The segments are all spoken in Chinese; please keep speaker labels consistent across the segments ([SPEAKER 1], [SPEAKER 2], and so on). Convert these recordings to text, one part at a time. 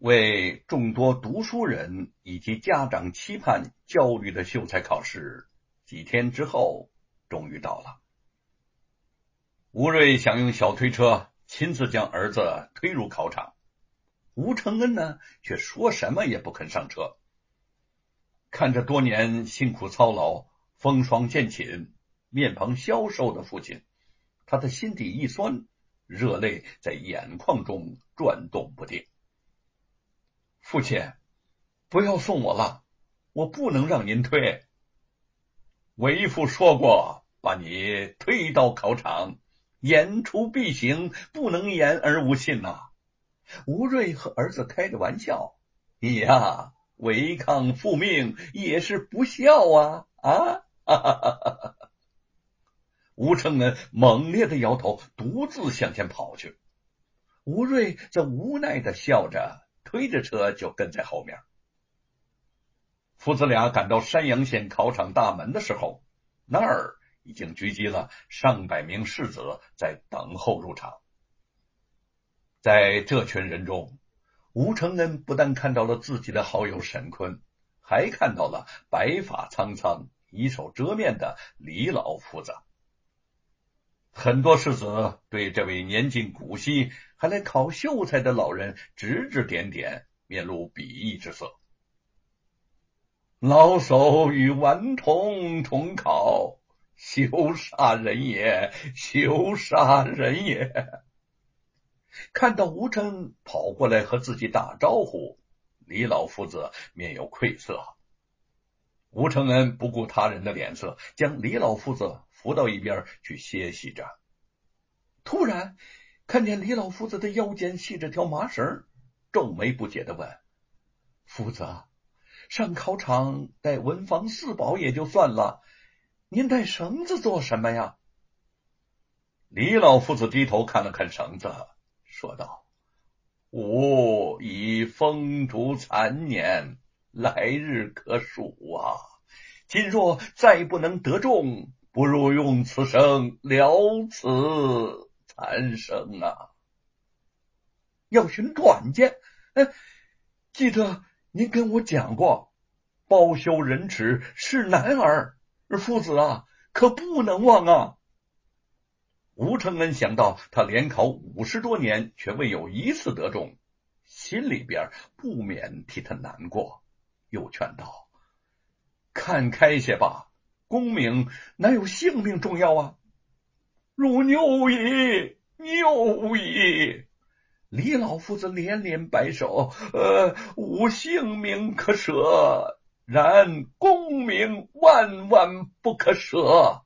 [SPEAKER 1] 为众多读书人以及家长期盼焦虑的秀才考试，几天之后终于到了。吴瑞想用小推车亲自将儿子推入考场，吴承恩呢却说什么也不肯上车。看着多年辛苦操劳、风霜渐寝、面庞消瘦的父亲，他的心底一酸，热泪在眼眶中转动不定。父亲，不要送我了，我不能让您推。为父说过，把你推到考场，言出必行，不能言而无信呐。吴瑞和儿子开着玩笑，你呀，违抗父命也是不孝啊啊！吴承恩猛烈的摇头，独自向前跑去。吴瑞则无奈的笑着。推着车就跟在后面。父子俩赶到山阳县考场大门的时候，那儿已经聚集了上百名士子在等候入场。在这群人中，吴承恩不但看到了自己的好友沈坤，还看到了白发苍苍、以手遮面的李老夫子。很多世子对这位年近古稀还来考秀才的老人指指点点，面露鄙夷之色。老叟与顽童重考，羞杀人也！羞杀人也！看到吴承跑过来和自己打招呼，李老夫子面有愧色。吴承恩不顾他人的脸色，将李老夫子。扶到一边去歇息着，突然看见李老夫子的腰间系着条麻绳，皱眉不解的问：“夫子，上考场带文房四宝也就算了，您带绳子做什么呀？”李老夫子低头看了看绳子，说道：“吾已风烛残年，来日可数啊！今若再不能得中。”不如用此生了此残生啊！要寻短见，哎，记得您跟我讲过，包羞忍耻是男儿，父子啊，可不能忘啊！吴承恩想到他连考五十多年，却未有一次得中，心里边不免替他难过，又劝道：“看开些吧。”功名哪有性命重要啊？汝牛矣，牛矣！李老夫子连连摆手，呃，无性命可舍，然功名万万不可舍。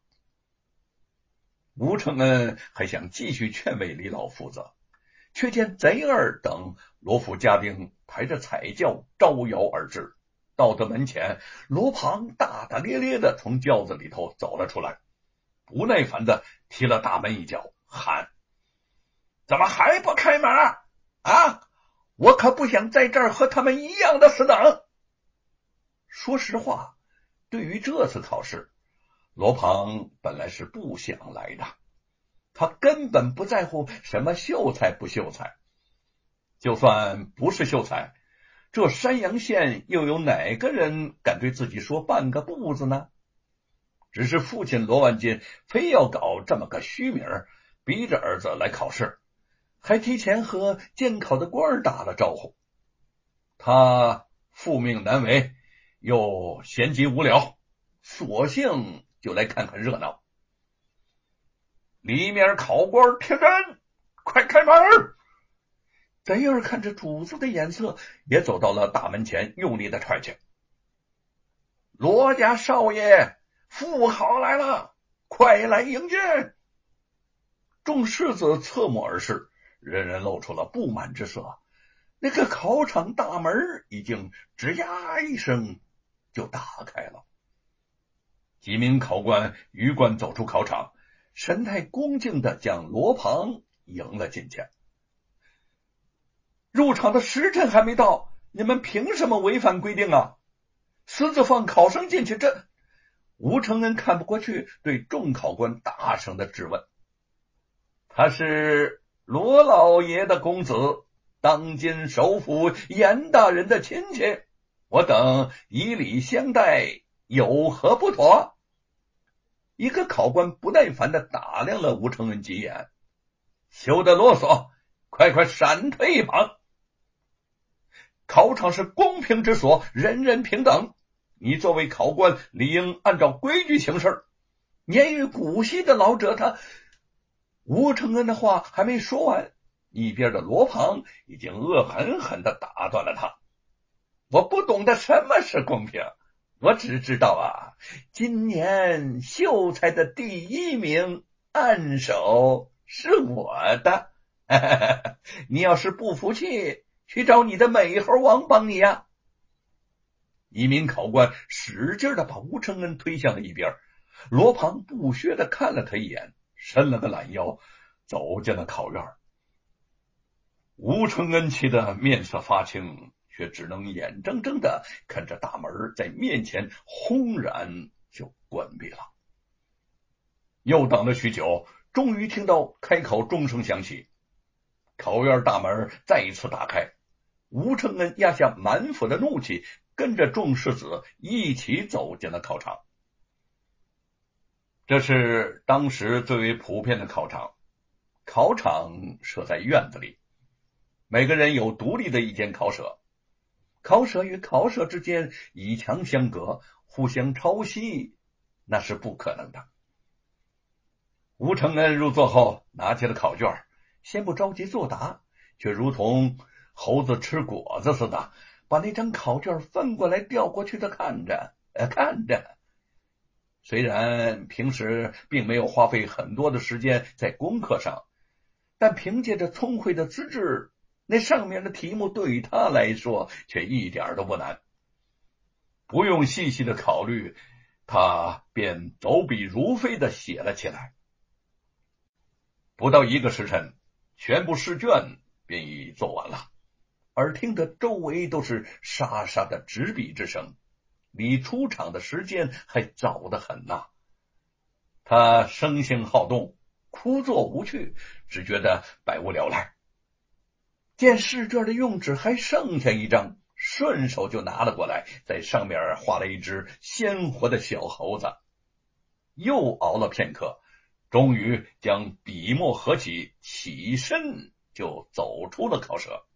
[SPEAKER 1] 吴承恩还想继续劝慰李老夫子，却见贼儿等罗府家丁抬着彩轿招摇而至。到的门前，罗庞大大咧咧的从轿子里头走了出来，不耐烦的踢了大门一脚，喊：“怎么还不开门啊？我可不想在这儿和他们一样的死等。”说实话，对于这次考试，罗庞本来是不想来的，他根本不在乎什么秀才不秀才，就算不是秀才。这山阳县又有哪个人敢对自己说半个不字呢？只是父亲罗万金非要搞这么个虚名，逼着儿子来考试，还提前和监考的官打了招呼。他父命难违，又闲极无聊，索性就来看看热闹。里面考官听真，快开门！贼儿看着主子的眼色，也走到了大门前，用力的踹去。罗家少爷，富豪来了，快来迎接！众世子侧目而视，人人露出了不满之色。那个考场大门已经吱呀一声就打开了，几名考官鱼贯走出考场，神态恭敬的将罗庞迎了进去。入场的时辰还没到，你们凭什么违反规定啊？私自放考生进去，这吴承恩看不过去，对众考官大声的质问：“他是罗老爷的公子，当今首府严大人的亲戚，我等以礼相待，有何不妥？一个考官不耐烦的打量了吴承恩几眼，休得啰嗦，快快闪退一旁。考场是公平之所，人人平等。你作为考官，理应按照规矩行事。年逾古稀的老者，他吴承恩的话还没说完，一边的罗庞已经恶狠狠的打断了他。我不懂得什么是公平。我只知道啊，今年秀才的第一名按手是我的。你要是不服气，去找你的美猴王帮你呀。一名考官使劲的把吴承恩推向了一边，罗庞不屑的看了他一眼，伸了个懒腰，走进了考院。吴承恩气得面色发青。却只能眼睁睁的看着大门在面前轰然就关闭了。又等了许久，终于听到开考钟声响起，考院大门再一次打开。吴承恩压下满腹的怒气，跟着众世子一起走进了考场。这是当时最为普遍的考场，考场设在院子里，每个人有独立的一间考舍。考舍与考舍之间以墙相隔，互相抄袭，那是不可能的。吴承恩入座后，拿起了考卷，先不着急作答，却如同猴子吃果子似的，把那张考卷翻过来调过去的看着，呃，看着。虽然平时并没有花费很多的时间在功课上，但凭借着聪慧的资质。那上面的题目对于他来说却一点都不难，不用细细的考虑，他便走笔如飞的写了起来。不到一个时辰，全部试卷便已做完了，而听得周围都是沙沙的纸笔之声，离出场的时间还早得很呐。他生性好动，枯坐无趣，只觉得百无聊赖。见试卷的用纸还剩下一张，顺手就拿了过来，在上面画了一只鲜活的小猴子。又熬了片刻，终于将笔墨合起，起身就走出了考舍。